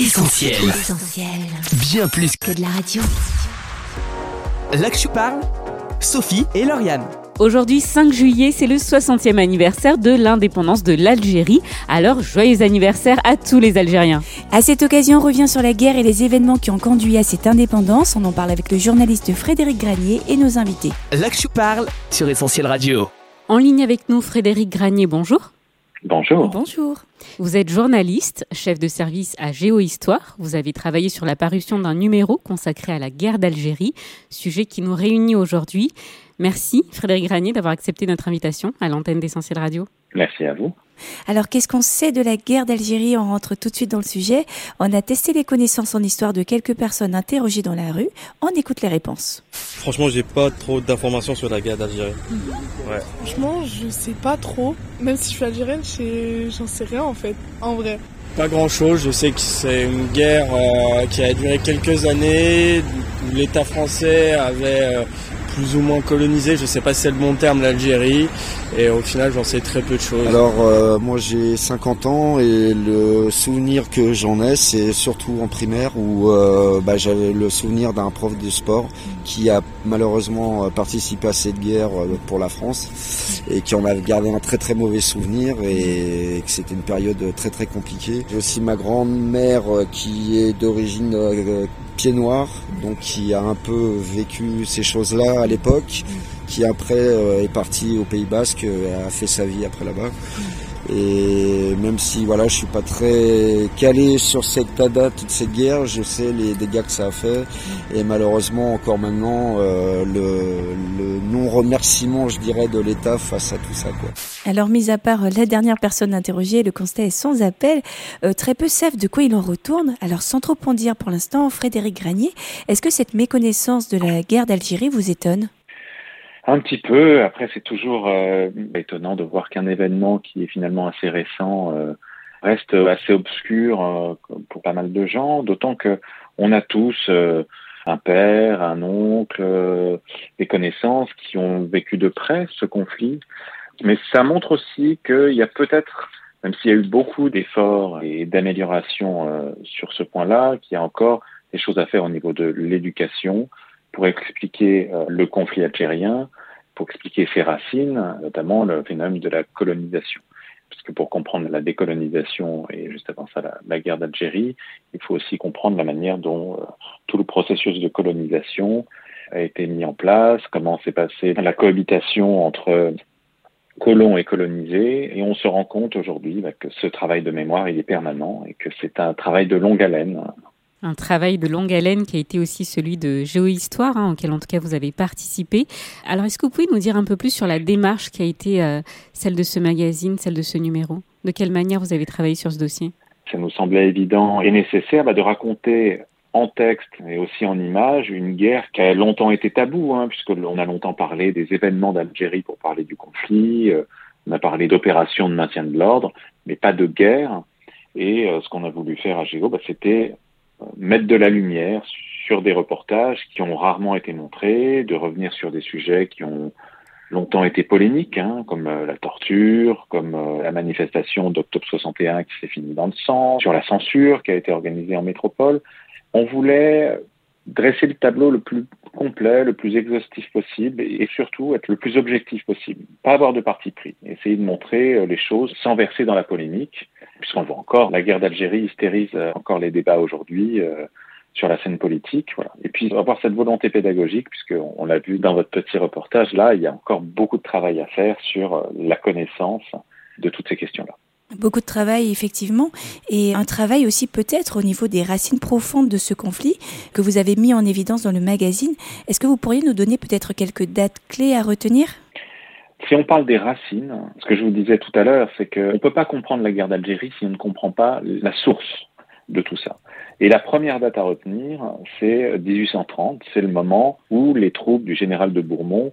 Essentiel. Essentiel. Bien plus Que de la radio. Là que je parle, Sophie et Lauriane. Aujourd'hui, 5 juillet, c'est le 60e anniversaire de l'indépendance de l'Algérie. Alors, joyeux anniversaire à tous les Algériens. À cette occasion, on revient sur la guerre et les événements qui ont conduit à cette indépendance. On en parle avec le journaliste Frédéric Granier et nos invités. Là que je parle sur Essentiel Radio. En ligne avec nous, Frédéric Granier, bonjour. Bonjour. Bonjour. Vous êtes journaliste, chef de service à Géohistoire. Vous avez travaillé sur la parution d'un numéro consacré à la guerre d'Algérie, sujet qui nous réunit aujourd'hui. Merci Frédéric Granier d'avoir accepté notre invitation à l'antenne d'Essentiel Radio. Merci à vous. Alors, qu'est-ce qu'on sait de la guerre d'Algérie? On rentre tout de suite dans le sujet. On a testé les connaissances en histoire de quelques personnes interrogées dans la rue. On écoute les réponses. Franchement, j'ai pas trop d'informations sur la guerre d'Algérie. Ouais. Franchement, je sais pas trop. Même si je suis algérienne, j'en sais rien en fait, en vrai. Pas grand chose, je sais que c'est une guerre euh, qui a duré quelques années, l'État français avait euh, plus ou moins colonisé, je sais pas si c'est le bon terme, l'Algérie, et au final j'en sais très peu de choses. Alors euh, moi j'ai 50 ans et le souvenir que j'en ai c'est surtout en primaire où euh, bah, j'avais le souvenir d'un prof de sport qui a malheureusement euh, participé à cette guerre pour la France et qui en a gardé un très très mauvais souvenir et que c'était une période très très compliquée. J'ai aussi ma grand-mère qui est d'origine pied noir donc qui a un peu vécu ces choses-là à l'époque qui après euh, est parti au Pays Basque, euh, a fait sa vie après là-bas. Et même si voilà, je suis pas très calé sur cette date, toute cette guerre, je sais les dégâts que ça a fait. Et malheureusement, encore maintenant, euh, le, le non-remerciement, je dirais, de l'État face à tout ça. Quoi. Alors, mis à part euh, la dernière personne interrogée, le constat est sans appel. Euh, très peu savent de quoi il en retourne. Alors, sans trop en dire pour l'instant, Frédéric Granier, est-ce que cette méconnaissance de la guerre d'Algérie vous étonne? Un petit peu. Après, c'est toujours euh, étonnant de voir qu'un événement qui est finalement assez récent euh, reste assez obscur euh, pour pas mal de gens. D'autant que on a tous un père, un oncle, des connaissances qui ont vécu de près ce conflit. Mais ça montre aussi qu'il y a peut-être, même s'il y a eu beaucoup d'efforts et d'améliorations sur ce point-là, qu'il y a encore des choses à faire au niveau de l'éducation pour expliquer le conflit algérien, pour expliquer ses racines, notamment le phénomène de la colonisation. Parce que pour comprendre la décolonisation et juste avant ça la, guerre d'Algérie, il faut aussi comprendre la manière dont euh, tout le processus de colonisation a été mis en place, comment s'est passée la cohabitation entre colons et colonisés, et on se rend compte aujourd'hui bah, que ce travail de mémoire il est permanent et que c'est un travail de longue haleine. Un travail de longue haleine qui a été aussi celui de Géohistoire, hein, auquel en tout cas vous avez participé. Alors, est-ce que vous pouvez nous dire un peu plus sur la démarche qui a été euh, celle de ce magazine, celle de ce numéro? De quelle manière vous avez travaillé sur ce dossier? Ça nous semblait évident et nécessaire bah, de raconter en texte et aussi en images une guerre qui a longtemps été taboue, hein, puisque l'on a longtemps parlé des événements d'Algérie pour parler du conflit, euh, on a parlé d'opérations de maintien de l'ordre, mais pas de guerre. Et euh, ce qu'on a voulu faire à Géo, bah, c'était mettre de la lumière sur des reportages qui ont rarement été montrés, de revenir sur des sujets qui ont longtemps été polémiques, hein, comme euh, la torture, comme euh, la manifestation d'octobre 61 qui s'est finie dans le sang, sur la censure qui a été organisée en métropole. On voulait dresser le tableau le plus complet, le plus exhaustif possible et surtout être le plus objectif possible. Pas avoir de parti pris. Essayer de montrer euh, les choses sans verser dans la polémique, puisqu'on le voit encore, la guerre d'Algérie hystérise euh, encore les débats aujourd'hui euh, sur la scène politique. Voilà. Et puis avoir cette volonté pédagogique, puisqu'on on l'a vu dans votre petit reportage, là, il y a encore beaucoup de travail à faire sur euh, la connaissance de toutes ces questions-là. Beaucoup de travail, effectivement, et un travail aussi peut-être au niveau des racines profondes de ce conflit que vous avez mis en évidence dans le magazine. Est-ce que vous pourriez nous donner peut-être quelques dates clés à retenir? Si on parle des racines, ce que je vous disais tout à l'heure, c'est qu'on ne peut pas comprendre la guerre d'Algérie si on ne comprend pas la source de tout ça. Et la première date à retenir, c'est 1830, c'est le moment où les troupes du général de Bourmont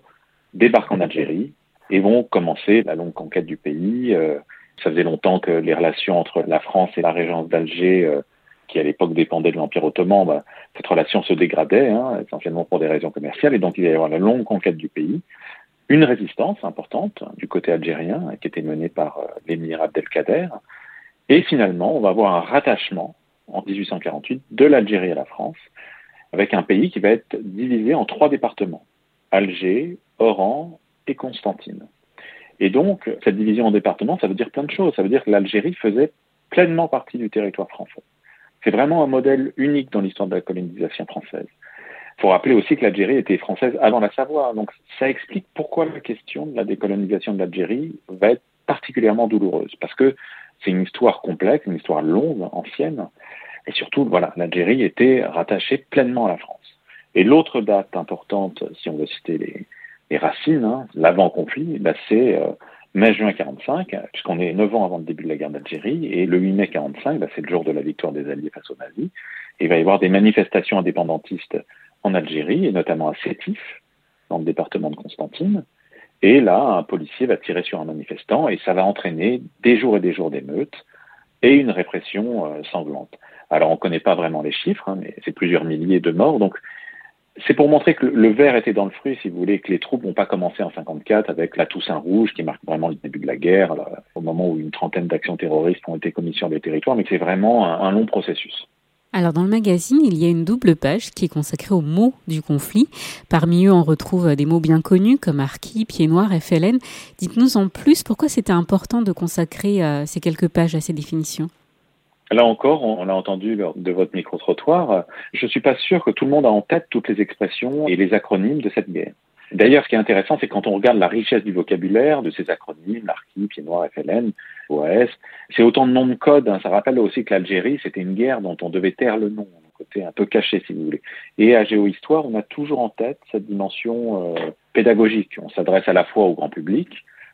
débarquent en Algérie et vont commencer la longue conquête du pays. Euh, ça faisait longtemps que les relations entre la France et la régence d'Alger, euh, qui à l'époque dépendait de l'Empire ottoman, bah, cette relation se dégradait, hein, essentiellement pour des raisons commerciales, et donc il va y avoir la longue conquête du pays. Une résistance importante du côté algérien, qui était menée par euh, l'émir Abdelkader, et finalement, on va avoir un rattachement en 1848, de l'Algérie à la France, avec un pays qui va être divisé en trois départements, Alger, Oran et Constantine. Et donc, cette division en départements, ça veut dire plein de choses. Ça veut dire que l'Algérie faisait pleinement partie du territoire français. C'est vraiment un modèle unique dans l'histoire de la colonisation française. Il faut rappeler aussi que l'Algérie était française avant la Savoie. Donc, ça explique pourquoi la question de la décolonisation de l'Algérie va être particulièrement douloureuse. Parce que c'est une histoire complexe, une histoire longue, ancienne. Et surtout, voilà, l'Algérie était rattachée pleinement à la France. Et l'autre date importante, si on veut citer les, racines, hein, l'avant-conflit, bah, c'est euh, mai-juin 45, puisqu'on est neuf ans avant le début de la guerre d'Algérie, et le 8 mai 45, bah, c'est le jour de la victoire des Alliés face aux nazis. Et il va y avoir des manifestations indépendantistes en Algérie, et notamment à Sétif, dans le département de Constantine. Et là, un policier va tirer sur un manifestant, et ça va entraîner des jours et des jours d'émeutes et une répression euh, sanglante. Alors, on ne connaît pas vraiment les chiffres, hein, mais c'est plusieurs milliers de morts. Donc, c'est pour montrer que le verre était dans le fruit, si vous voulez, que les troupes n'ont pas commencé en 54 avec la Toussaint Rouge qui marque vraiment le début de la guerre, au moment où une trentaine d'actions terroristes ont été commises sur les territoires, mais que c'est vraiment un, long processus. Alors dans le magazine, il y a une double page qui est consacrée aux mots du conflit. Parmi eux, on retrouve des mots bien connus comme Arki, Pied Noir, FLN. Dites-nous en plus pourquoi c'était important de consacrer euh, ces quelques pages à ces définitions? Là encore, on, l'a entendu lors de votre micro-trottoir, je ne suis pas sûr que tout le monde a en tête toutes les expressions et les acronymes de cette guerre. D'ailleurs, ce qui est intéressant, c'est quand on regarde la richesse du vocabulaire de ces acronymes, l'ARKI, Pied Noir, FLN, OAS, c'est autant de noms de codes. Hein. Ça rappelle aussi que l'Algérie, c'était une guerre dont on devait taire le nom, un côté un peu caché, si vous voulez. Et à Géohistoire, on a toujours en tête cette dimension euh, pédagogique. On s'adresse à la fois au grand public,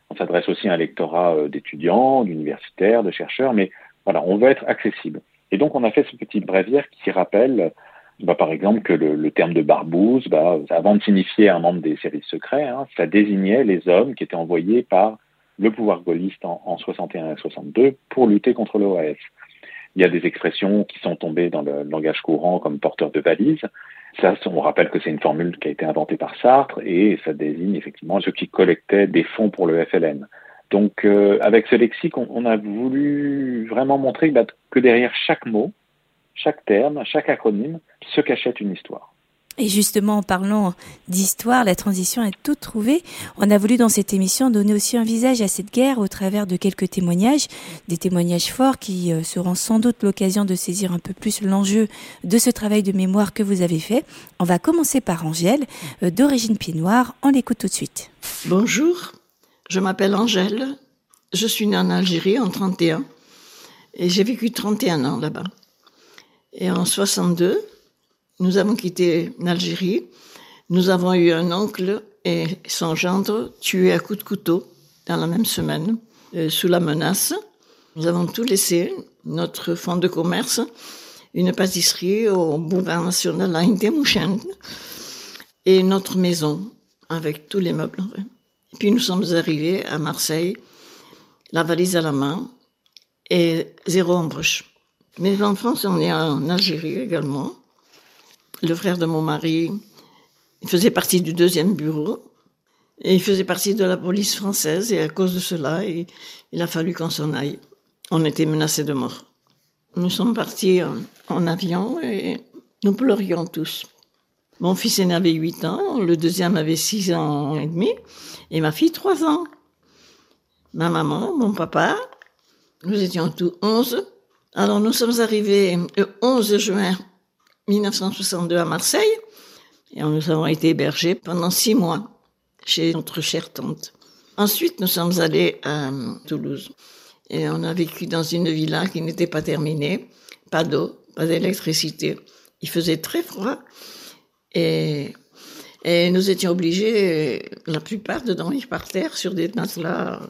on s'adresse aussi à un lectorat euh, d'étudiants, d'universitaires, de chercheurs, mais voilà, on veut être accessible. Et donc, on a fait ce petit bréviaire qui rappelle, bah, par exemple, que le, terme de barbouze, bah, avant de signifier un membre des services secrets, hein, ça désignait les hommes qui étaient envoyés par le pouvoir gaulliste en, en 61 et 62 pour lutter contre l'OAS. Il y a des expressions qui sont tombées dans le langage courant comme porteur de valise. Ça, on rappelle que c'est une formule qui a été inventée par Sartre et ça désigne effectivement ceux qui collectaient des fonds pour le FLN. Donc, euh, avec ce lexique, on, a voulu vraiment montrer bah, que derrière chaque mot, chaque terme, chaque acronyme, se cachait une histoire. Et justement, en parlant d'histoire, la transition est toute trouvée. On a voulu dans cette émission donner aussi un visage à cette guerre au travers de quelques témoignages, des témoignages forts qui euh, seront sans doute l'occasion de saisir un peu plus l'enjeu de ce travail de mémoire que vous avez fait. On va commencer par Angèle, euh, d'origine pied noir. On l'écoute tout de suite. Bonjour, je m'appelle Angèle. Je suis née en Algérie en 31 et j'ai vécu 31 ans là-bas. Et en 62, nous avons quitté l'Algérie. Nous avons eu un oncle et son gendre tués à coups de couteau dans la même semaine, euh, sous la menace. Nous avons tout laissé, notre fonds de commerce, une pâtisserie au boulevard national à Intemouchen et notre maison avec tous les meubles. Puis nous sommes arrivés à Marseille, la valise à la main et zéro embauche. Mes enfants sont nés en Algérie également. Le frère de mon mari il faisait partie du deuxième bureau et il faisait partie de la police française et à cause de cela, il, a fallu qu'on s'en aille. On était menacés de mort. Nous sommes partis en avion et nous pleurions tous. Mon fils aîné avait 8 ans, le deuxième avait 6 ans et demi, et ma fille 3 ans. Ma maman, mon papa, nous étions tous 11. Alors nous sommes arrivés le 11 juin 1962 à Marseille, et nous avons été hébergés pendant 6 mois chez notre chère tante. Ensuite, nous sommes allés à Toulouse. Et on a vécu dans une villa qui n'était pas terminée. Pas d'eau, pas d'électricité. Il faisait très froid. Et, nous étions obligés, la plupart, de dormir par terre sur des matelas.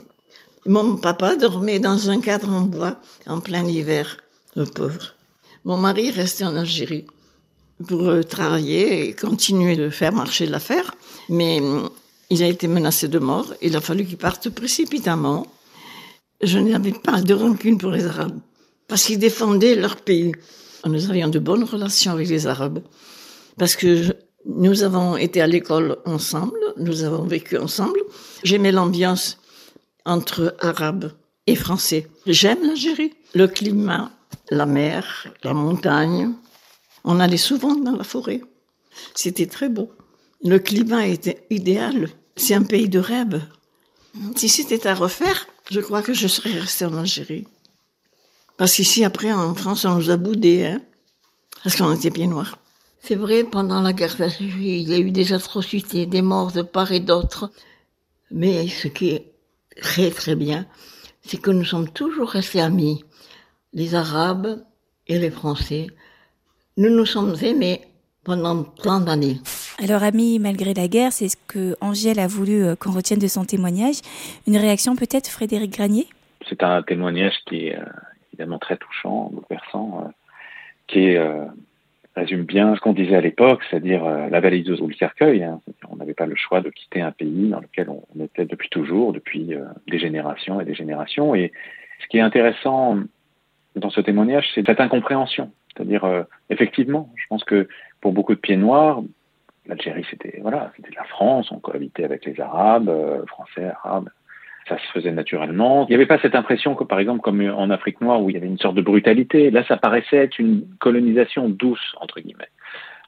Mon papa dormait dans un cadre en bois en plein hiver, le pauvre. Mon mari restait en Algérie pour euh, travailler et continuer de faire marcher l'affaire, mais il a été menacé de mort. Il a fallu qu'il parte précipitamment. Je n'avais pas de rancune pour les Arabes parce qu'ils défendaient leur pays. Nous avions de bonnes relations avec les Arabes parce que nous avons été à l'école ensemble, nous avons vécu ensemble. J'aimais l'ambiance entre arabes et français. J'aime l'Algérie, le climat, la mer, la montagne. On allait souvent dans la forêt. C'était très beau. Le climat était idéal. C'est un pays de rêve. Si c'était à refaire, je crois que je serais restée en Algérie. Parce qu'ici, après, en France, on nous a boudés, hein, parce qu'on était bien noirs. C'est vrai, pendant la guerre d'Algérie, il y a eu des atrocités, des morts de part et d'autre. Mais ce qui est très très bien, c'est que nous sommes toujours restés amis, les Arabes et les Français. Nous nous sommes aimés pendant plein d'années. Alors, amis, malgré la guerre, c'est ce que Angèle a voulu euh, qu'on retienne de son témoignage. Une réaction peut-être, Frédéric Granier? C'est un témoignage qui est euh, évidemment très touchant, bouleversant, euh, qui résume bien ce qu'on disait à l'époque, c'est-à-dire la valise ou le cercueil. Hein. On n'avait pas le choix de quitter un pays dans lequel on était depuis toujours, depuis des générations et des générations. Et ce qui est intéressant dans ce témoignage, c'est cette incompréhension. C'est-à-dire, effectivement, je pense que pour beaucoup de pieds noirs, l'Algérie, c'était voilà, c'était la France, on cohabitait avec les Arabes, euh, Français, Arabes. Ça se faisait naturellement. Il n'y avait pas cette impression que, par exemple, comme en Afrique noire, où il y avait une sorte de brutalité, là, ça paraissait être une colonisation douce, entre guillemets.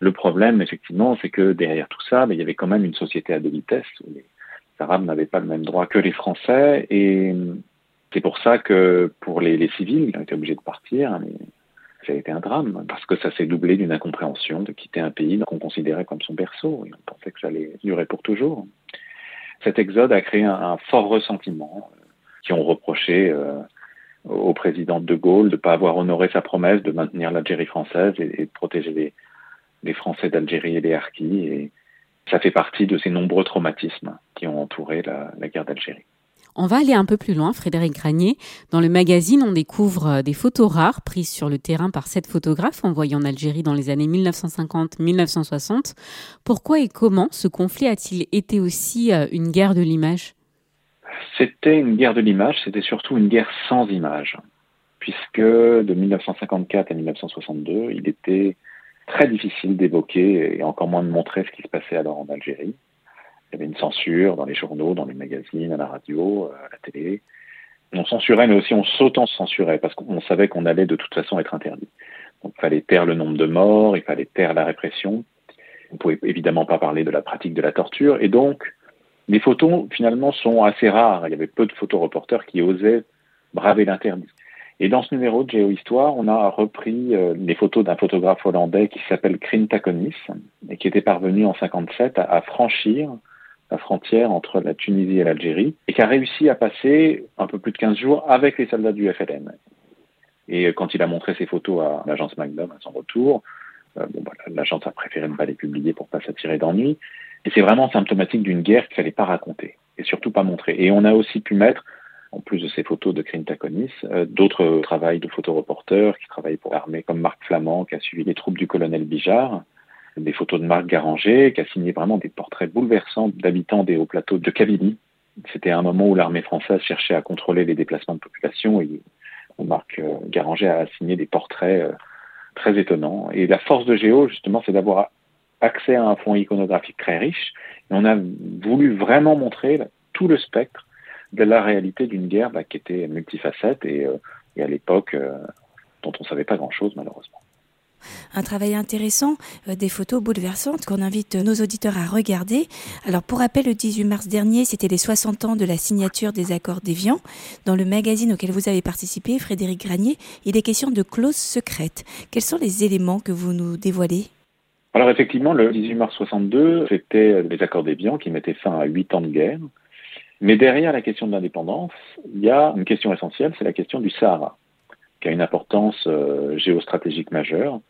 Le problème, effectivement, c'est que derrière tout ça, ben, il y avait quand même une société à deux vitesses, où les Arabes n'avaient pas le même droit que les Français, et c'est pour ça que pour les, civils, ils ont été obligés de partir, mais ça a été un drame, parce que ça s'est doublé d'une incompréhension de quitter un pays qu'on considérait comme son berceau, et on pensait que ça allait durer pour toujours. Cet exode a créé un, fort ressentiment, euh, qui ont reproché euh, au président de Gaulle de ne pas avoir honoré sa promesse de maintenir l'Algérie française et, de protéger les, Français d'Algérie et les Harkis, et ça fait partie de ces nombreux traumatismes qui ont entouré la guerre d'Algérie. On va aller un peu plus loin, Frédéric Granier. Dans le magazine, on découvre euh, des photos rares prises sur le terrain par sept photographes envoyés en Algérie dans les années 1950-1960. Pourquoi et comment ce conflit a-t-il été aussi euh, une guerre de l'image? C'était une guerre de l'image, c'était surtout une guerre sans image, puisque de 1954 à 1962, il était très difficile d'évoquer et encore moins de montrer ce qui se passait alors en Algérie. Il y avait une censure dans les journaux, dans les magazines, à la radio, euh, à la télé. On censurait, mais aussi on s'auto-censurait parce qu'on savait qu'on allait de toute façon être interdit. Donc il fallait taire le nombre de morts, il fallait taire la répression. On pouvait évidemment pas parler de la pratique de la torture. Et donc, les photos, finalement, sont assez rares. Il y avait peu de photoreporters qui osaient braver l'interdit. Et dans ce numéro de Géohistoire, on a repris euh, les photos d'un photographe hollandais qui s'appelle Krin Takonis et qui était parvenu en 57 à franchir la frontière entre la Tunisie et l'Algérie, et qui a réussi à passer un peu plus de 15 jours avec les soldats du FLN. Et quand il a montré ses photos à l'agence Magnum à son retour, euh, bon, bah, l'agence a préféré ne pas les publier pour pas s'attirer d'ennui. Et c'est vraiment symptomatique d'une guerre qu'il fallait pas raconter et surtout pas montrer. Et on a aussi pu mettre, en plus de ces photos de Krim Takonis, euh, d'autres travails de photoreporters qui travaillent pour l'armée, comme Marc Flamand, qui a suivi les troupes du colonel Bijard, des photos de Marc Garanger, qui a signé vraiment des portraits bouleversants d'habitants des hauts plateaux de Kabylie. C'était un moment où l'armée française cherchait à contrôler les déplacements de population et Marc euh, Garanger a signé des portraits euh, très étonnants. Et la force de Géo, justement, c'est d'avoir accès à un fonds iconographique très riche. Et on a voulu vraiment montrer tout le spectre de la réalité d'une guerre bah, qui était multifacette et, euh, et à l'époque dont on ne savait pas grand-chose malheureusement un travail intéressant, euh, des photos bouleversantes qu'on invite nos auditeurs à regarder. Alors pour rappel, le 18 mars dernier, c'était les 60 ans de la signature des accords d'Évian. Dans le magazine auquel vous avez participé, Frédéric Granier, il est question de clauses secrètes. Quels sont les éléments que vous nous dévoilez? Alors effectivement, le 18 mars 62, c'était les accords d'Évian qui mettaient fin à huit ans de guerre. Mais derrière la question de l'indépendance, il y a une question essentielle, c'est la question du Sahara, qui a une importance euh, géostratégique majeure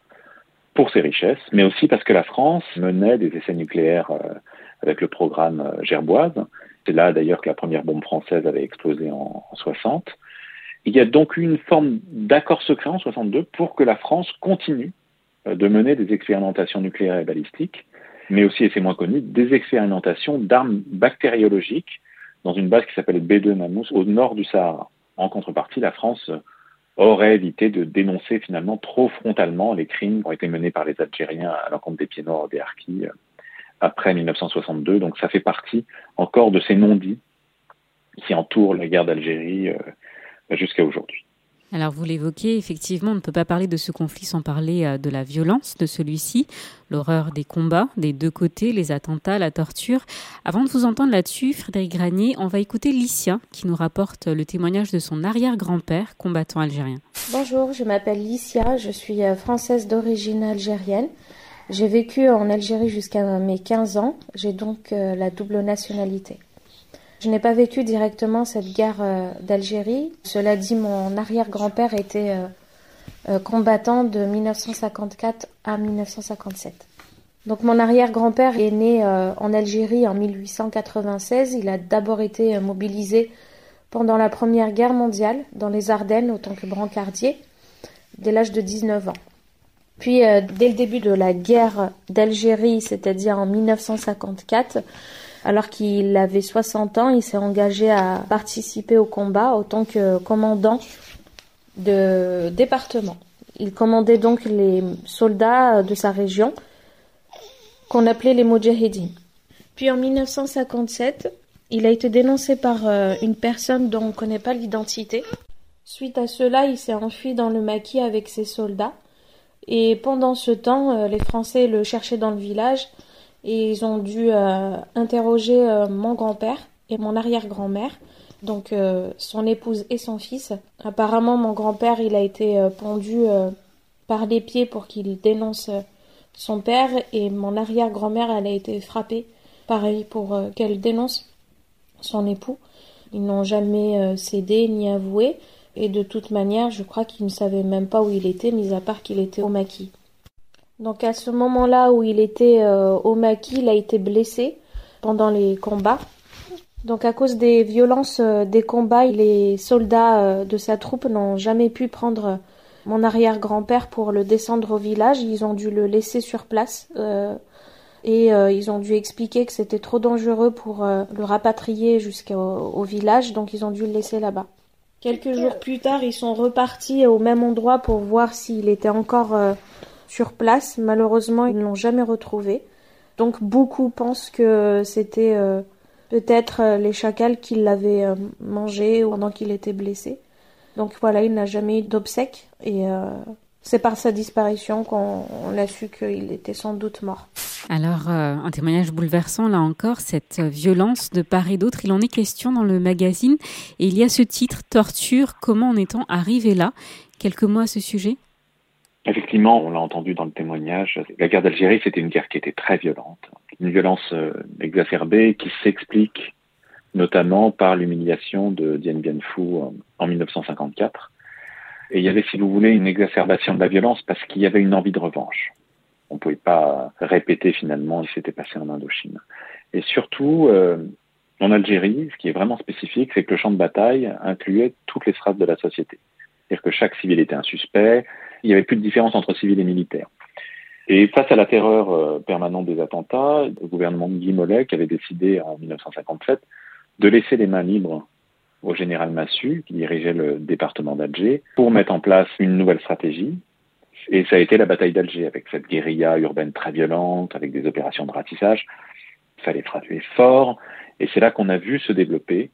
pour ses richesses, mais aussi parce que la France menait des essais nucléaires euh, avec le programme euh, Gerboise. C'est là d'ailleurs que la première bombe française avait explosé en, 60. Il y a donc une forme d'accord secret en 62 pour que la France continue euh, de mener des expérimentations nucléaires et balistiques, mais aussi, et c'est moins connu, des expérimentations d'armes bactériologiques dans une base qui s'appelle B2 Mamous au nord du Sahara. En contrepartie, la France aurait évité de dénoncer finalement trop frontalement les crimes qui ont été menés par les Algériens à l'encontre des pieds noirs des Harkis euh, après 1962. Donc ça fait partie encore de ces non-dits qui entourent la guerre d'Algérie euh, jusqu'à aujourd'hui. Alors vous l'évoquez, effectivement, on ne peut pas parler de ce conflit sans parler euh, de la violence de celui-ci, l'horreur des combats des deux côtés, les attentats, la torture. Avant de vous entendre là-dessus, Frédéric Granier, on va écouter Licia qui nous rapporte le témoignage de son arrière-grand-père, combattant algérien. Bonjour, je m'appelle Licia, je suis euh, française d'origine algérienne. J'ai vécu en Algérie jusqu'à mes 15 ans, j'ai donc euh, la double nationalité. Je n'ai pas vécu directement cette guerre euh, d'Algérie. Cela dit, mon arrière-grand-père était euh, euh, combattant de 1954 à 1957. Donc mon arrière-grand-père est né en Algérie en 1896. Il a d'abord été mobilisé pendant la Première Guerre mondiale dans les Ardennes en tant que brancardier dès l'âge de 19 ans. Puis dès le début de la guerre d'Algérie, c'est-à-dire en 1954, alors qu'il avait 60 ans, il s'est engagé à participer au combat en tant que commandant de département. Il commandait donc les soldats de sa région, qu'on appelait les Mujahideen. Puis en 1957, il a été dénoncé par euh, une personne dont on ne connaît pas l'identité. Suite à cela, il s'est enfui dans le maquis avec ses soldats. Et pendant ce temps, euh, les Français le cherchaient dans le village et ils ont dû euh, interroger euh, mon grand-père et mon arrière-grand-mère, donc euh, son épouse et son fils. Apparemment, mon grand-père, il a été pendu par les pieds pour qu'il dénonce son père et mon arrière-grand-mère, elle a été frappée, pareil, pour qu'elle dénonce son époux. Ils n'ont jamais cédé ni avoué. Et de toute manière, je crois qu'ils ne savaient même pas où il était, mis à part qu'il était au maquis. Donc à ce moment-là où il était euh, au maquis, il a été blessé pendant les combats. Donc à cause des violences euh, des combats, les soldats euh, de sa troupe n'ont jamais pu prendre mon arrière-grand-père pour le descendre au village. Ils ont dû le laisser sur place et ils ont dû expliquer que c'était trop dangereux pour le rapatrier jusqu'au village, donc ils ont dû le laisser là-bas. Quelques jours plus tard, ils sont repartis au même endroit pour voir s'il était encore sur place. Malheureusement, ils ne l'ont jamais retrouvé. Donc beaucoup pensent que c'était euh, peut-être euh, les chacals qui l'avaient euh, mangé pendant qu'il était blessé. Donc voilà, il n'a jamais eu d'obsèques et c'est par sa disparition qu'on a su qu'il était sans doute mort. Alors, un témoignage bouleversant là encore, cette violence de part et d'autre, il en est question dans le magazine et il y a ce titre, Torture, comment en est-on arrivé là? Quelques mots à ce sujet? Effectivement, on l'a entendu dans le témoignage, la guerre d'Algérie, c'était une guerre qui était très violente, une violence euh, exacerbée qui s'explique notamment par l'humiliation de Dien Bien Phu en 1954. Et il y avait, si vous voulez, une exacerbation de la violence parce qu'il y avait une envie de revanche. On ne pouvait pas répéter finalement ce qui s'était passé en Indochine. Et surtout, euh, en Algérie, ce qui est vraiment spécifique, c'est que le champ de bataille incluait toutes les strates de la société. C'est-à-dire que chaque civil était un suspect, il n'y avait plus de différence entre civils et militaires. Et face à la terreur euh, permanente des attentats, le gouvernement de Guy Mollet avait décidé en 1957 de laisser les mains libres au général Massu, qui dirigeait le département d'Alger, pour mettre en place une nouvelle stratégie. Et ça a été la bataille d'Alger, avec cette guérilla urbaine très violente, avec des opérations de ratissage. Il fallait frapper fort. Et c'est là qu'on a vu se développer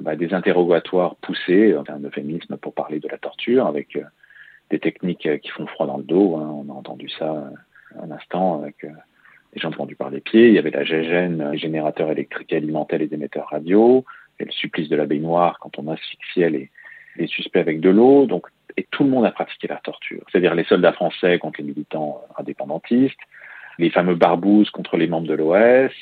bah, des interrogatoires poussés, un euphémisme pour parler de la torture, avec euh, des techniques euh, qui font froid dans le dos. Hein. On a entendu ça euh, un instant avec euh, les gens pendus par les pieds. Il y avait la GGN, les générateurs électriques alimentaient les émetteurs radio, et le supplice de la baignoire quand on asphyxiait les, les suspects avec de l'eau. Donc, et tout le monde a pratiqué la torture. C'est-à-dire les soldats français contre les militants indépendantistes, les fameux barbouzes contre les membres de l'OS,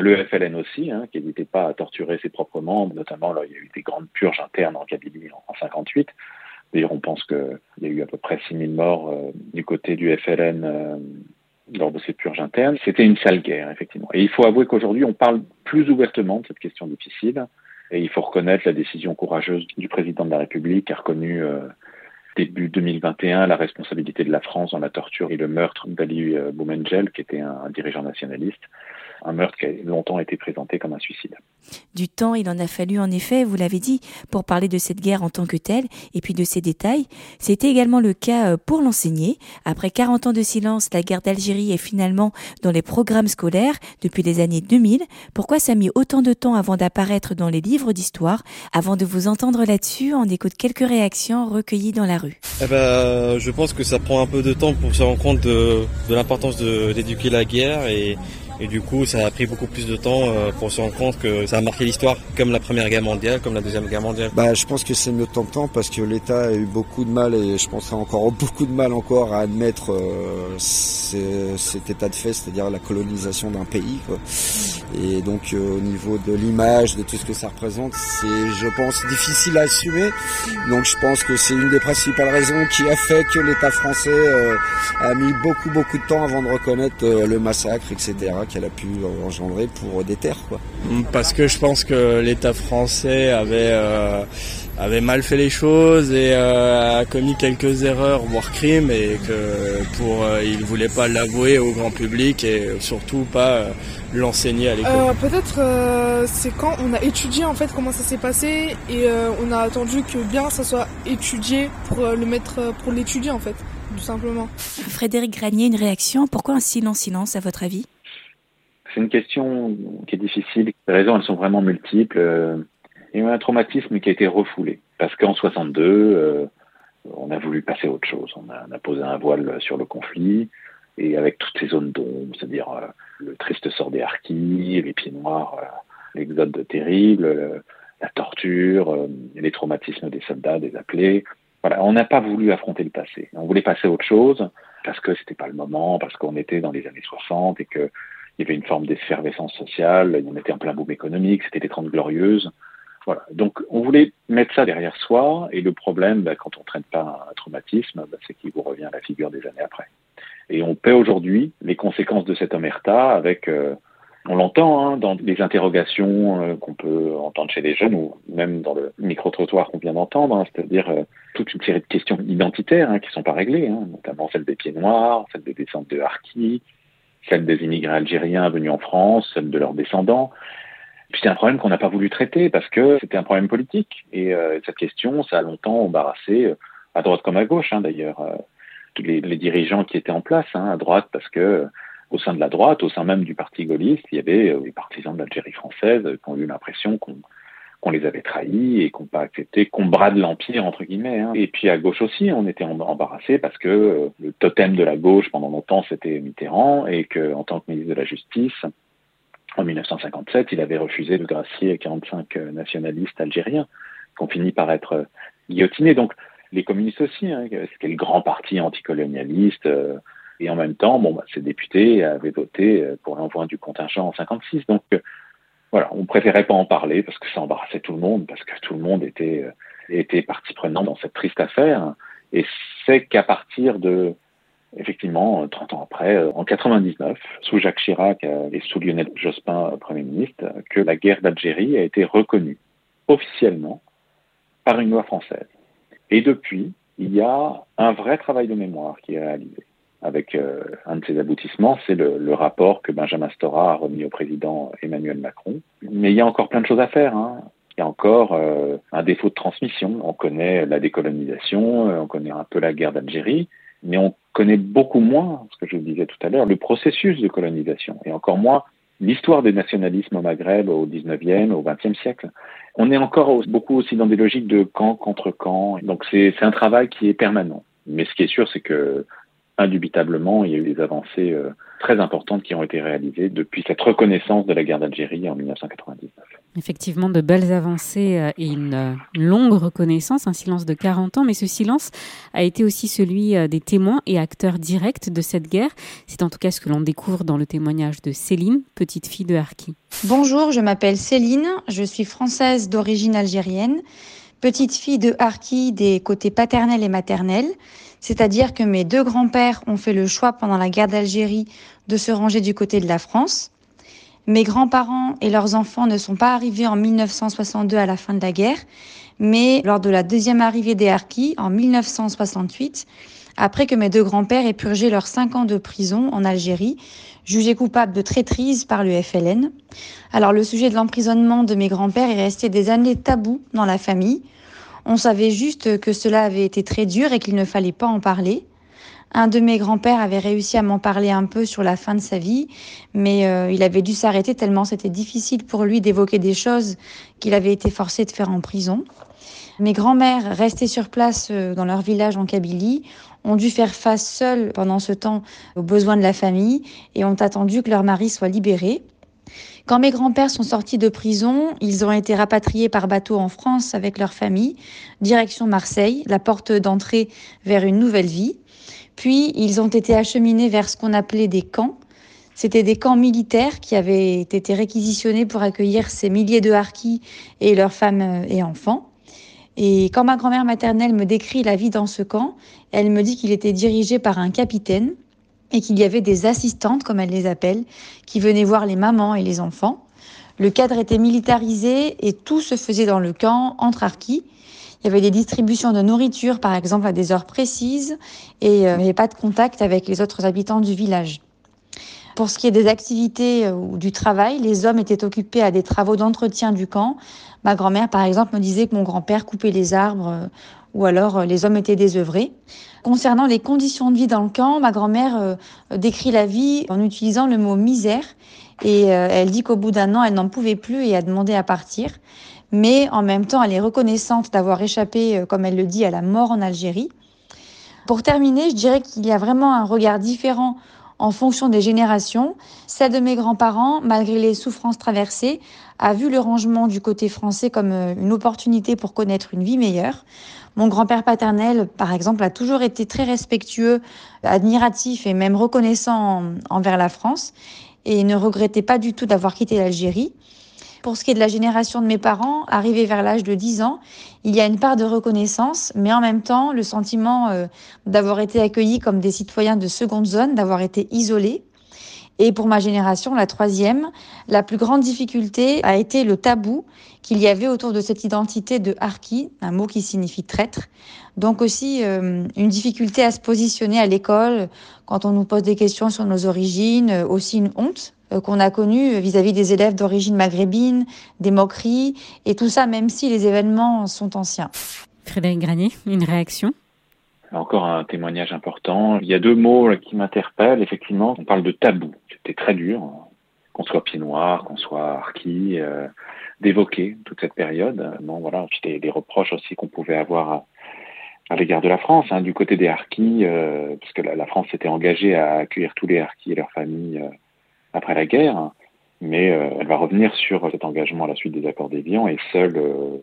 le FLN aussi, hein, qui n'hésitait pas à torturer ses propres membres, notamment il y a eu des grandes purges internes en Kabylie en, en 58. D'ailleurs, on pense qu'il y a eu à peu près 6000 morts euh, du côté du FLN euh, lors de ces purges internes. C'était une sale guerre, effectivement. Et il faut avouer qu'aujourd'hui, on parle plus ouvertement de cette question difficile. Et il faut reconnaître la décision courageuse du président de la République qui a reconnu euh, début 2021 la responsabilité de la France dans la torture et le meurtre d'Ali Boumengel, qui était un dirigeant nationaliste un meurtre qui a longtemps été présenté comme un suicide. Du temps, il en a fallu en effet, vous l'avez dit, pour parler de cette guerre en tant que telle et puis de ses détails. C'était également le cas euh, pour l'enseigner. Après 40 ans de silence, la guerre d'Algérie est finalement dans les programmes scolaires depuis les années 2000. Pourquoi ça a mis autant de temps avant d'apparaître dans les livres d'histoire? Avant de vous entendre là-dessus, on écoute quelques réactions recueillies dans la rue. Eh ben, je pense que ça prend un peu de temps pour se rendre compte de, de l'importance d'éduquer la guerre et et du coup, ça a pris beaucoup plus de temps euh, pour se rendre compte que ça a marqué l'histoire, comme la Première Guerre mondiale, comme la Deuxième Guerre mondiale. Bah, je pense que c'est mieux de temps parce que l'État a eu beaucoup de mal et je pense encore beaucoup de mal encore à admettre euh, cet état de fait, c'est-à-dire la colonisation d'un pays. Quoi. Et donc, euh, au niveau de l'image, de tout ce que ça représente, c'est, je pense, difficile à assumer. Donc, je pense que c'est une des principales raisons qui a fait que l'État français a mis beaucoup, beaucoup de temps avant de reconnaître le massacre, etc qu'elle a pu engendrer pour des terres. Quoi. Parce que je pense que l'État français avait, euh, avait mal fait les choses et euh, a commis quelques erreurs, voire crimes, et que pour euh, il voulait pas l'avouer au grand public et surtout pas l'enseigner à l'école. Peut-être c'est quand on a étudié en fait comment ça s'est passé et on a attendu que bien ça soit étudié pour le mettre pour l'étudier en fait tout simplement. Frédéric Granier, une réaction. Pourquoi un silence silence à votre avis? C'est une question qui est difficile. Les raisons, elles sont vraiment multiples. Il y a eu un traumatisme qui a été refoulé. Parce qu'en 62, euh, on a voulu passer à autre chose. On a, posé un voile sur le conflit. Et avec toutes ces zones d'ombre, c'est-à-dire euh, le triste sort des harkis, les pieds noirs, euh, l'exode terrible, la torture, les traumatismes des soldats, des appelés. Voilà, on n'a pas voulu affronter le passé. On voulait passer à autre chose parce que c'était pas le moment, parce qu'on était dans les années 60 et que il y avait une forme d'effervescence sociale, en était un plein boom économique, c'était les 30 glorieuses. Voilà. Donc, on voulait mettre ça derrière soi, et le problème, bah, quand on ne traite pas un traumatisme, bah, c'est qu'il vous revient à la figure des années après. Et on paie aujourd'hui les conséquences de cette omerta avec, euh, on l'entend hein, dans les interrogations euh, qu'on peut entendre chez les jeunes, ou même dans le micro-trottoir qu'on vient d'entendre, hein, c'est-à-dire euh, toute une série de questions identitaires hein, qui ne sont pas réglées, hein, notamment celle des pieds noirs, celle des descentes de Harki, celle des immigrés algériens venus en France, celle de leurs descendants. C'est un problème qu'on n'a pas voulu traiter parce que c'était un problème politique. Et euh, cette question, ça a longtemps embarrassé, euh, à droite comme à gauche hein, d'ailleurs, euh, tous les, les, dirigeants qui étaient en place, hein, à droite parce que au sein de la droite, au sein même du parti gaulliste, il y avait les partisans de l'Algérie française qui ont eu l'impression qu'on qu'on les avait trahis et qu'on pas accepté qu'on brade l'empire entre guillemets. Hein. Et puis à gauche aussi, on était embarrassé parce que euh, le totem de la gauche pendant longtemps c'était Mitterrand et que en tant que ministre de la Justice, en 1957, il avait refusé de gracier 45 euh, nationalistes algériens qui ont fini par être euh, guillotinés. Donc les communistes aussi, hein, c'était le grand parti anticolonialiste. et en même temps, bon, bah, ces députés avaient voté pour l'envoi du contingent en 56. Donc voilà, on préférait pas en parler parce que ça embarrassait tout le monde, parce que tout le monde était, euh, était partie prenante dans cette triste affaire. Et c'est qu'à partir de, effectivement, 30 ans après, euh, en 99, sous Jacques Chirac euh, et sous Lionel Jospin, Premier ministre, que la guerre d'Algérie a été reconnue officiellement par une loi française. Et depuis, il y a un vrai travail de mémoire qui est réalisé avec euh, un de ses aboutissements, c'est le, le, rapport que Benjamin Stora a remis au président Emmanuel Macron. Mais il y a encore plein de choses à faire. Hein. Il y a encore euh, un défaut de transmission. On connaît la décolonisation, euh, on connaît un peu la guerre d'Algérie, mais on connaît beaucoup moins, ce que je vous disais tout à l'heure, le processus de colonisation, et encore moins l'histoire des nationalismes au Maghreb au 19e, au 20e siècle. On est encore beaucoup aussi dans des logiques de camp contre camp. Donc c'est un travail qui est permanent. Mais ce qui est sûr, c'est que indubitablement, il y a eu des avancées euh, très importantes qui ont été réalisées depuis cette reconnaissance de la guerre d'Algérie en 1999. Effectivement, de belles avancées euh, et une euh, longue reconnaissance, un silence de 40 ans, mais ce silence a été aussi celui des témoins et acteurs directs de cette guerre. C'est en tout cas ce que l'on découvre dans le témoignage de Céline, petite fille de Harki. Bonjour, je m'appelle Céline, je suis française d'origine algérienne, petite fille de Harki des côtés paternels et maternels. C'est-à-dire que mes deux grands-pères ont fait le choix pendant la guerre d'Algérie de se ranger du côté de la France. Mes grands-parents et leurs enfants ne sont pas arrivés en 1962 à la fin de la guerre, Mais lors de la deuxième arrivée des Harkis, en 1968, après que mes deux grands-pères aient purgé leurs cinq ans de prison en Algérie, jugés coupables de traîtrise par le FLN. Alors le sujet de l'emprisonnement de mes grands-pères est resté des années tabou dans la famille. On savait juste que cela avait été très dur et qu'il ne fallait pas en parler. Un de mes grands-pères avait réussi à m'en parler un peu sur la fin de sa vie, mais euh, il avait dû s'arrêter tellement c'était difficile pour lui d'évoquer des choses qu'il avait été forcé de faire en prison. Mes grands-mères, restées sur place euh, dans leur village en Kabylie, ont dû faire face seules pendant ce temps aux besoins de la famille et ont attendu que leur mari soit libéré. Quand mes grands-pères sont sortis de prison, ils ont été rapatriés par bateau en France avec leur famille, direction Marseille, la porte d'entrée vers une nouvelle vie. Puis ils ont été acheminés vers ce qu'on appelait des camps. C'était des camps militaires qui avaient été réquisitionnés pour accueillir ces milliers de harkis et leurs femmes et enfants. Et quand ma grand-mère maternelle me décrit la vie dans ce camp, elle me dit qu'il était dirigé par un capitaine et qu'il y avait des assistantes, comme elle les appelle, qui venaient voir les mamans et les enfants. Le cadre était militarisé et tout se faisait dans le camp entre harkis. Il y avait des distributions de nourriture, par exemple, à des heures précises, et euh, il n'y avait pas de contact avec les autres habitants du village. Pour ce qui est des activités euh, ou du travail, les hommes étaient occupés à des travaux d'entretien du camp. Ma grand-mère, par exemple, me disait que mon grand-père coupait les arbres euh, ou alors les hommes étaient désœuvrés. Concernant les conditions de vie dans le camp, ma grand-mère décrit la vie en utilisant le mot misère et elle dit qu'au bout d'un an, elle n'en pouvait plus et a demandé à partir mais en même temps, elle est reconnaissante d'avoir échappé, euh, comme elle le dit, à la mort en Algérie. Pour terminer, je dirais qu'il y a vraiment un regard différent en fonction des générations. Celle de mes grands-parents, malgré les souffrances traversées, a vu le rangement du côté français comme euh, une opportunité pour connaître une vie meilleure. Mon grand-père paternel, par exemple, a toujours été très respectueux, admiratif et même reconnaissant envers la France et ne regrettait pas du tout d'avoir quitté l'Algérie. Pour ce qui est de la génération de mes parents, arrivés vers l'âge de 10 ans, il y a une part de reconnaissance, mais en même temps le sentiment euh, d'avoir été accueillis comme des citoyens de seconde zone, d'avoir été isolés. Et pour ma génération, la troisième, la plus grande difficulté a été le tabou qu'il y avait autour de cette identité de harki, un mot qui signifie traître. Donc aussi euh, une difficulté à se positionner à l'école quand on nous pose des questions sur nos origines, euh, aussi une honte euh, qu'on a connu vis-à-vis des élèves d'origine maghrébine, des moqueries, et tout ça même si les événements sont anciens. Frédéric Granier, une réaction? Encore un témoignage important. Il y a deux mots qui m'interpellent. Effectivement, on parle de tabou. C'était très dur, qu'on soit pied noir, qu'on soit harki, euh, d'évoquer toute cette période. Bon, voilà, c'était des reproches aussi qu'on pouvait avoir à, l'égard de la France, hein, du côté des harkis, euh, puisque la, la, France s'était engagée à accueillir tous les harkis et leurs familles euh, après la guerre, mais euh, elle va revenir sur cet engagement à la suite des accords d'Évian et seul euh,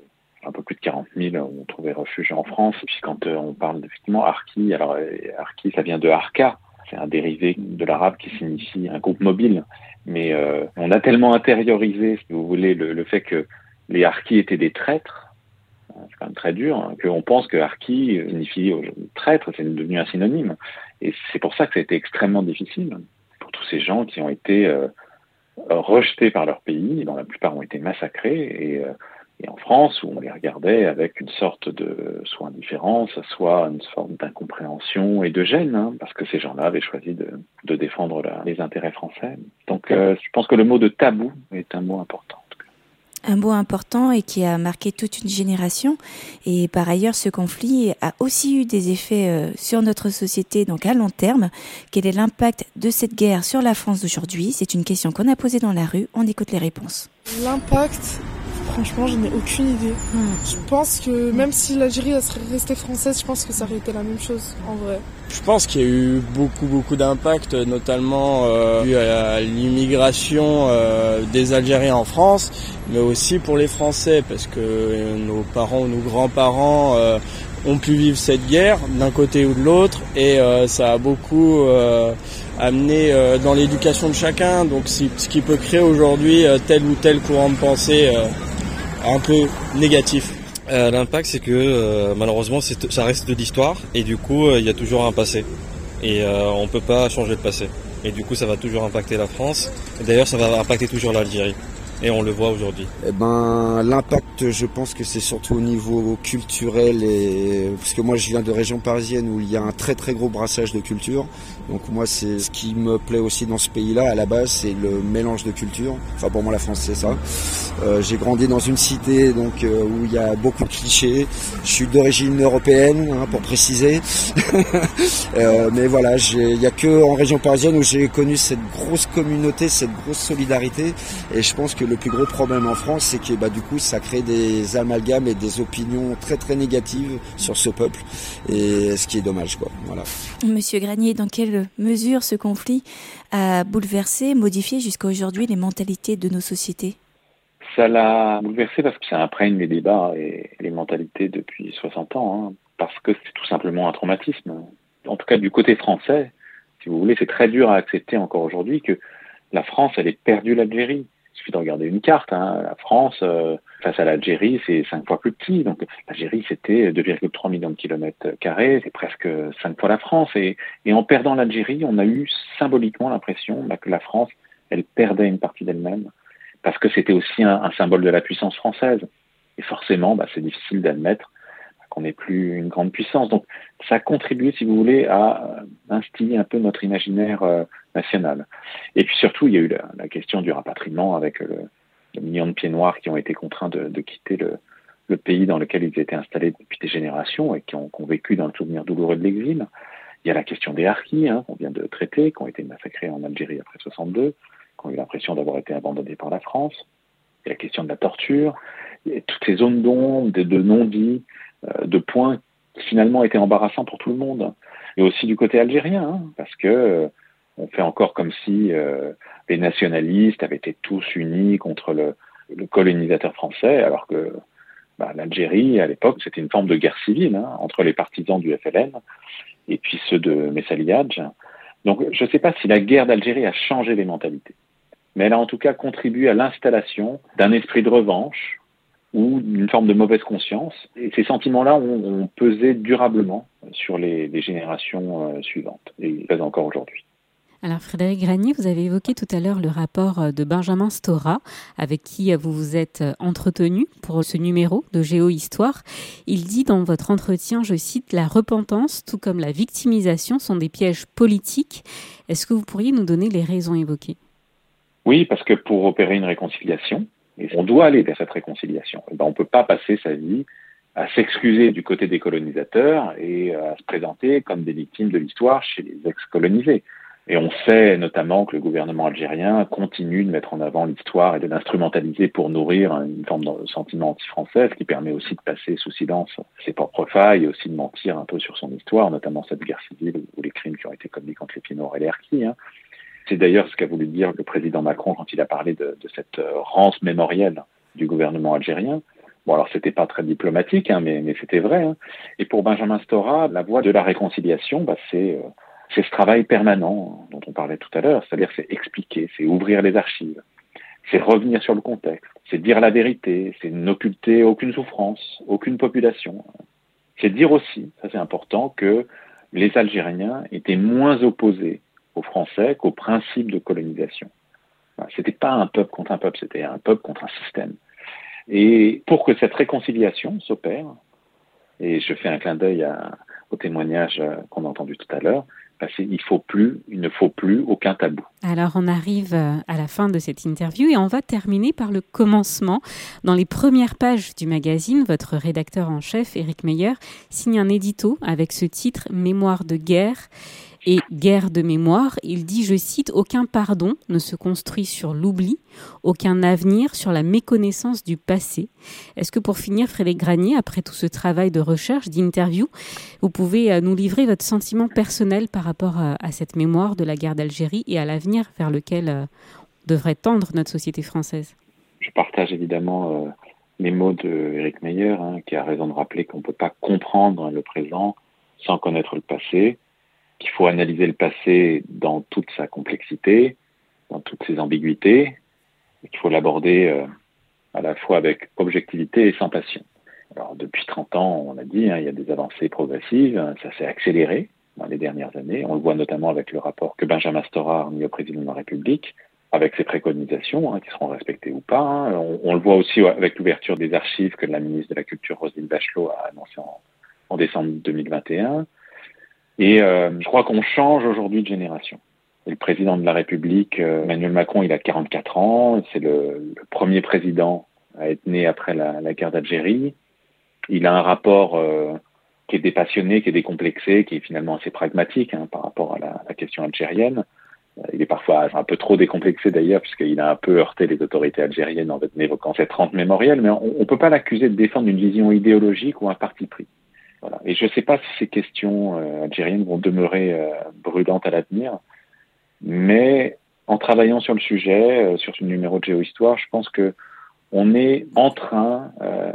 un peu plus de 40 000 ont trouvé refuge en France. Et puis quand on parle effectivement Arki, alors Arki ça vient de Arca, c'est un dérivé de l'arabe qui signifie un groupe mobile. Mais on a tellement intériorisé, si vous voulez, le, fait que les Harkis étaient des traîtres, c'est quand même très dur, hein, qu'on pense que Harki signifie traître, c'est devenu un synonyme. Et c'est pour ça que ça a été extrêmement difficile tous ces gens qui ont été euh, rejetés par leur pays, dont la plupart ont été massacrés, et, euh, et, en France, où on les regardait avec une sorte de soit indifférence, soit une sorte d'incompréhension et de gêne, hein, parce que ces gens-là avaient choisi de, de défendre la, les intérêts français. Donc euh, je pense que le mot de tabou est un mot important un mot important et qui a marqué toute une génération. Et par ailleurs, ce conflit a aussi eu des effets euh, sur notre société, donc à long terme. Quel est l'impact de cette guerre sur la France d'aujourd'hui? C'est une question qu'on a posée dans la rue. On écoute les réponses. L'impact, Franchement, je n'ai aucune idée. Hmm. Je pense que même si l'Algérie serait restée française, je pense que ça aurait été la même chose en vrai. Je pense qu'il y a eu beaucoup beaucoup d'impact, notamment euh, à l'immigration euh, des Algériens en France, mais aussi pour les Français, parce que nos parents ou nos grands-parents euh, ont pu vivre cette guerre d'un côté ou de l'autre, et euh, ça a beaucoup euh, amené dans l'éducation de chacun. Donc ce qui peut créer aujourd'hui tel ou tel courant de pensée un peu négatif euh, L'impact, c'est que euh, malheureusement, ça reste de l'histoire et du coup, euh, il y a toujours un passé. Et euh, on peut pas changer le passé. Et du coup, ça va toujours impacter la France. D'ailleurs, ça va impacter toujours l'Algérie. et on le voit aujourd'hui eh ben, L'impact, je pense que c'est surtout au niveau culturel, et parce que moi je viens de région parisienne où il y a un très très gros brassage de culture. Donc moi c'est ce qui me plaît aussi dans ce pays-là, à la base, c'est le mélange de culture. Enfin pour moi la France c'est ça. Euh, j'ai grandi dans une cité donc euh, où il y a beaucoup de clichés. Je suis d'origine européenne, hein, pour préciser. euh, mais voilà, il n'y a que en région parisienne où j'ai connu cette grosse communauté, cette grosse solidarité. Et je pense que le plus gros problème en France, c'est que bah, du coup, ça crée des amalgames et des opinions très très négatives sur ce peuple. Et ce qui est dommage, quoi. Voilà. Monsieur Granier, dans quelle mesure ce conflit a bouleversé, modifié jusqu'à aujourd'hui les mentalités de nos sociétés? Ça l'a bouleversé parce que ça imprègne les débats et les mentalités depuis 60 ans, hein, parce que c'est tout simplement un traumatisme. En tout cas, du côté français, si vous voulez, c'est très dur à accepter encore aujourd'hui que la France, elle ait perdu l'Algérie. Il suffit de regarder une carte. Hein. La France, euh, face à l'Algérie, c'est cinq fois plus petit. Donc l'Algérie, c'était 2,3 millions de kilomètres carrés, c'est presque cinq fois la France. Et, et en perdant l'Algérie, on a eu symboliquement l'impression bah, que la France, elle perdait une partie d'elle-même parce que c'était aussi un, un, symbole de la puissance française. Et forcément, bah, c'est difficile d'admettre qu'on n'est plus une grande puissance. Donc, ça a contribué, si vous voulez, à instiller un peu notre imaginaire euh, national. Et puis surtout, il y a eu la, la question du rapatriement avec le, le, million de pieds noirs qui ont été contraints de, de quitter le, le, pays dans lequel ils étaient installés depuis des générations et qui ont, qui ont vécu dans le souvenir douloureux de l'exil. Il y a la question des harkis, hein, qu'on vient de traiter, qui ont été massacrés en Algérie après 62 qui ont eu l'impression d'avoir été abandonnés par la France. Il y a la question de la torture, a toutes ces zones d'ombre, de, de non-dits, euh, de points qui finalement étaient embarrassants pour tout le monde. Et aussi du côté algérien, hein, parce que euh, on fait encore comme si euh, les nationalistes avaient été tous unis contre le, le colonisateur français, alors que bah, l'Algérie, à l'époque, c'était une forme de guerre civile hein, entre les partisans du FLN et puis ceux de Messaliadj. Donc je ne sais pas si la guerre d'Algérie a changé les mentalités mais elle a en tout cas contribué à l'installation d'un esprit de revanche ou d'une forme de mauvaise conscience. Et ces sentiments-là ont, ont, pesé durablement sur les, les générations euh, suivantes, et ils pèsent encore aujourd'hui. Alors Frédéric Granier, vous avez évoqué tout à l'heure le rapport euh, de Benjamin Stora, avec qui euh, vous vous êtes entretenu pour ce numéro de Géohistoire. Il dit dans votre entretien, je cite, La repentance, tout comme la victimisation, sont des pièges politiques. Est-ce que vous pourriez nous donner les raisons évoquées? Oui, parce que pour opérer une réconciliation, et on doit aller vers cette réconciliation, et ben on ne peut pas passer sa vie à s'excuser du côté des colonisateurs et à se présenter comme des victimes de l'histoire chez les ex-colonisés. Et on sait notamment que le gouvernement algérien continue de mettre en avant l'histoire et de l'instrumentaliser pour nourrir une forme de sentiment anti-français, ce qui permet aussi de passer sous silence ses propres failles et aussi de mentir un peu sur son histoire, notamment cette guerre civile ou les crimes qui ont été commis contre les noirs et les harkis. Hein. C'est d'ailleurs ce qu'a voulu dire le président Macron quand il a parlé de, de cette euh, rance mémorielle du gouvernement algérien. Bon, alors c'était pas très diplomatique, hein, mais, mais c'était vrai. Hein. Et pour Benjamin Stora, la voie de la réconciliation, bah, c'est euh, c'est ce travail permanent dont on parlait tout à l'heure, c'est-à-dire c'est expliquer, c'est ouvrir les archives, c'est revenir sur le contexte, c'est dire la vérité, c'est n'occulter aucune souffrance, aucune population. C'est dire aussi, ça c'est important, que les Algériens étaient moins opposés aux Français qu'au principe de colonisation. C'était pas un peuple contre un peuple, c'était un peuple contre un système. Et pour que cette réconciliation s'opère, et je fais un clin d'œil au témoignage qu'on a entendu tout à l'heure, plus, il ne faut plus aucun tabou. Alors on arrive à la fin de cette interview et on va terminer par le commencement. Dans les premières pages du magazine, votre rédacteur en chef, Éric Meyer, signe un édito avec ce titre Mémoire de guerre et guerre de mémoire, il dit, je cite, Aucun pardon ne se construit sur l'oubli, aucun avenir sur la méconnaissance du passé. Est-ce que pour finir, Frédéric Granier, après tout ce travail de recherche, d'interview, vous pouvez euh, nous livrer votre sentiment personnel par rapport à, à cette mémoire de la guerre d'Algérie et à l'avenir vers lequel euh, devrait tendre notre société française? Je partage évidemment euh, les mots d'Éric Meyer, hein, qui a raison de rappeler qu'on ne peut pas comprendre le présent sans connaître le passé qu'il faut analyser le passé dans toute sa complexité, dans toutes ses ambiguïtés, et qu'il faut l'aborder euh, à la fois avec objectivité et sans passion. Alors depuis 30 ans, on a dit, hein, il y a des avancées progressives, hein, ça s'est accéléré dans les dernières années. On le voit notamment avec le rapport que Benjamin Stora a remis au président de la République, avec ses préconisations, hein, qui seront respectées ou pas. Hein. On, le voit aussi avec l'ouverture des archives que la ministre de la Culture, Roselyne Bachelot, a annoncé en, en décembre 2021. Et euh, je crois qu'on change aujourd'hui de génération. Et le président de la République, euh, Emmanuel Macron, il a 44 ans. C'est le, premier président à être né après la, guerre d'Algérie. Il a un rapport euh, qui est dépassionné, qui est décomplexé, qui est finalement assez pragmatique hein, par rapport à la, la question algérienne. Il est parfois un peu trop décomplexé d'ailleurs, puisqu'il a un peu heurté les autorités algériennes en évoquant cette rente mémorielle, mais on ne peut pas l'accuser de défendre une vision idéologique ou un parti pris. Et je ne sais pas si ces questions euh, algériennes vont demeurer euh, brûlantes à l'avenir, mais en travaillant sur le sujet, euh, sur ce numéro de géohistoire, je pense que on est en train, euh,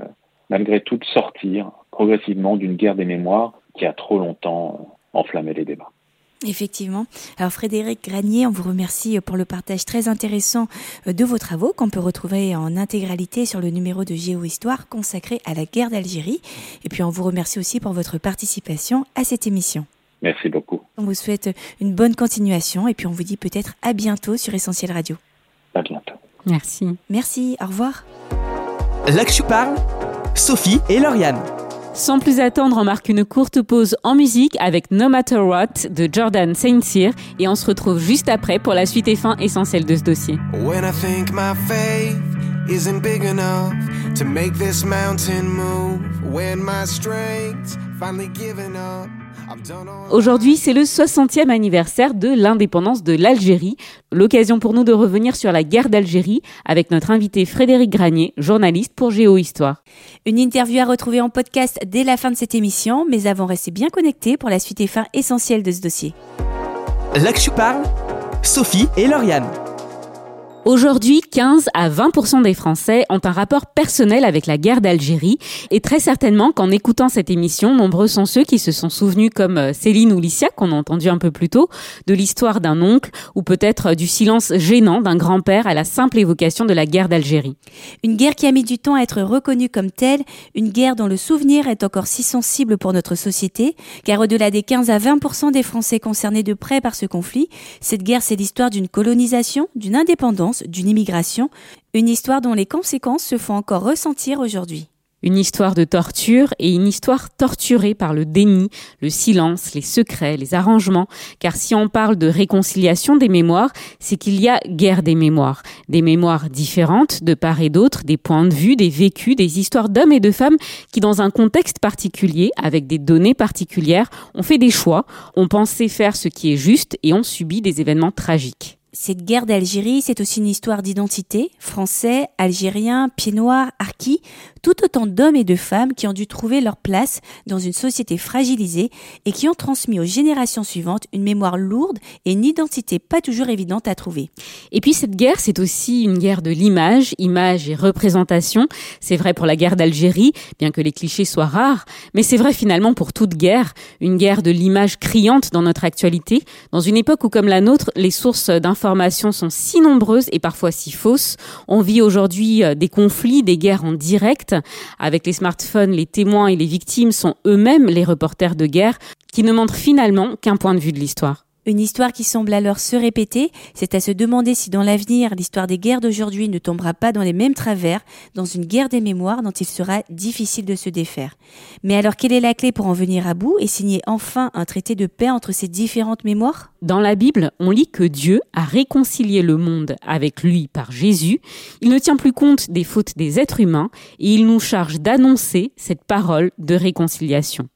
malgré tout, de sortir progressivement d'une guerre des mémoires qui a trop longtemps enflammé les débats. Effectivement. Alors Frédéric Granier, on vous remercie pour le partage très intéressant de vos travaux qu'on peut retrouver en intégralité sur le numéro de Géohistoire consacré à la guerre d'Algérie. Et puis on vous remercie aussi pour votre participation à cette émission. Merci beaucoup. On vous souhaite une bonne continuation et puis on vous dit peut-être à bientôt sur Essentiel Radio. À bientôt. Merci. Merci, au revoir. Là que je parle, Sophie et Lauriane. Sans plus attendre, on marque une courte pause en musique avec No Matter What de Jordan Saint Cyr et on se retrouve juste après pour la suite et fin essentielle de ce dossier. Aujourd'hui, c'est le 60e anniversaire de l'indépendance de l'Algérie. L'occasion pour nous de revenir sur la guerre d'Algérie avec notre invité Frédéric Granier, journaliste pour Géohistoire. Une interview à retrouver en podcast dès la fin de cette émission, mais avant, restez bien connectés pour la suite et fin essentielle de ce dossier. Là que je parle, Sophie et Lauriane. Aujourd'hui, 15 à 20% des Français ont un rapport personnel avec la guerre d'Algérie et très certainement qu'en écoutant cette émission, nombreux sont ceux qui se sont souvenus comme euh, Céline ou Licia qu'on a entendu un peu plus tôt de l'histoire d'un oncle ou peut-être du silence gênant d'un grand-père à la simple évocation de la guerre d'Algérie. Une guerre qui a mis du temps à être reconnue comme telle, une guerre dont le souvenir est encore si sensible pour notre société, car au-delà des 15 à 20% des Français concernés de près par ce conflit, cette guerre c'est l'histoire d'une colonisation, d'une indépendance d'une immigration, une histoire dont les conséquences se font encore ressentir aujourd'hui. Une histoire de torture et une histoire torturée par le déni, le silence, les secrets, les arrangements. Car si on parle de réconciliation des mémoires, c'est qu'il y a guerre des mémoires. Des mémoires différentes de part et d'autre, des points de vue, des vécus, des histoires d'hommes et de femmes qui, dans un contexte particulier, avec des données particulières, ont fait des choix, ont pensé faire ce qui est juste et ont subi des événements tragiques. Cette guerre d'Algérie, c'est aussi une histoire d'identité, français, algériens, pieds noirs, harkis, tout autant d'hommes et de femmes qui ont dû trouver leur place dans une société fragilisée et qui ont transmis aux générations suivantes une mémoire lourde et une identité pas toujours évidente à trouver. Et puis cette guerre, c'est aussi une guerre de l'image, image et représentation. C'est vrai pour la guerre d'Algérie, bien que les clichés soient rares, mais c'est vrai finalement pour toute guerre, une guerre de l'image criante dans notre actualité, dans une époque où comme la nôtre, les sources d'informations sont si nombreuses et parfois si fausses. On vit aujourd'hui euh, des conflits, des guerres en direct avec les smartphones, les témoins et les victimes sont eux-mêmes les reporters de guerre qui ne montrent finalement qu'un point de vue de l'histoire. Une histoire qui semble alors se répéter, c'est à se demander si dans l'avenir l'histoire des guerres d'aujourd'hui ne tombera pas dans les mêmes travers, dans une guerre des mémoires dont il sera difficile de se défaire. Mais alors quelle est la clé pour en venir à bout et signer enfin un traité de paix entre ces différentes mémoires? Dans la Bible, on lit que Dieu a réconcilié le monde avec lui par Jésus. Il ne tient plus compte des fautes des êtres humains et il nous charge d'annoncer cette parole de réconciliation.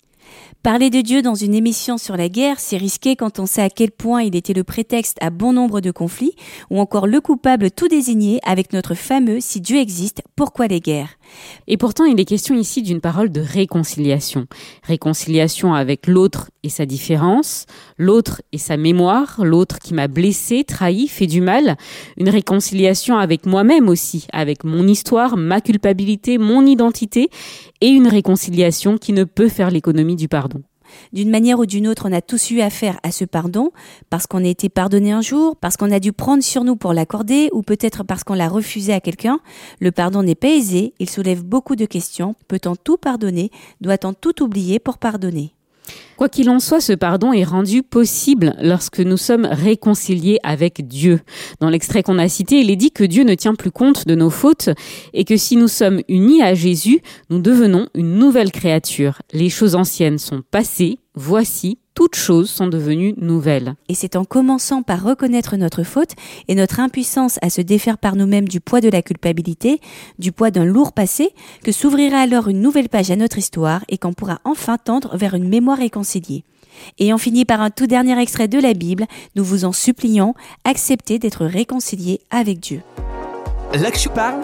Parler de Dieu dans une émission sur la guerre, c'est risqué quand on sait à quel point il était le prétexte à bon nombre de conflits, ou encore le coupable tout désigné avec notre fameux Si Dieu existe, pourquoi les guerres? Et pourtant, il est question ici d'une parole de réconciliation. Réconciliation avec l'autre et sa différence, l'autre et sa mémoire, l'autre qui m'a blessé, trahi, fait du mal. Une réconciliation avec moi-même aussi, avec mon histoire, ma culpabilité, mon identité, et une réconciliation qui ne peut faire l'économie du pardon. D'une manière ou d'une autre, on a tous eu affaire à ce pardon, parce qu'on a été pardonné un jour, parce qu'on a dû prendre sur nous pour l'accorder, ou peut-être parce qu'on l'a refusé à quelqu'un. Le pardon n'est pas aisé, il soulève beaucoup de questions. Peut-on tout pardonner? Doit-on tout oublier pour pardonner? Quoi qu'il en soit, ce pardon est rendu possible lorsque nous sommes réconciliés avec Dieu. Dans l'extrait qu'on a cité, il est dit que Dieu ne tient plus compte de nos fautes et que si nous sommes unis à Jésus, nous devenons une nouvelle créature. Les choses anciennes sont passées, voici, toutes choses sont devenues nouvelles. Et c'est en commençant par reconnaître notre faute et notre impuissance à se défaire par nous-mêmes du poids de la culpabilité, du poids d'un lourd passé, que s'ouvrira alors une nouvelle page à notre histoire et qu'on pourra enfin tendre vers une mémoire réconciliée. Et on finit par un tout dernier extrait de la Bible, nous vous en supplions, acceptez d'être réconciliés avec Dieu. Là que je parle,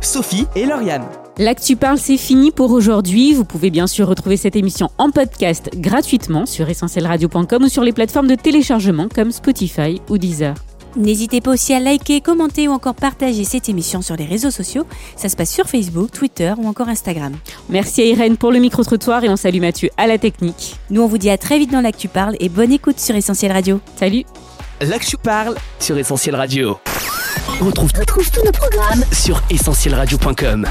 Sophie et Lauriane. L'actu parle, c'est fini pour aujourd'hui. Vous pouvez bien sûr retrouver cette émission en podcast gratuitement sur essentielradio.com ou sur les plateformes de téléchargement comme Spotify ou Deezer. N'hésitez pas aussi à liker, commenter ou encore partager cette émission sur les réseaux sociaux. Ça se passe sur Facebook, Twitter ou encore Instagram. Merci à Irène pour le micro-trottoir et on salue Mathieu à la technique. Nous, on vous dit à très vite dans l'Actu Parle et bonne écoute sur Essentiel Radio. Salut L'actu parle sur Essentiel Radio. On retrouve, tous nos programmes sur essentielradio.com.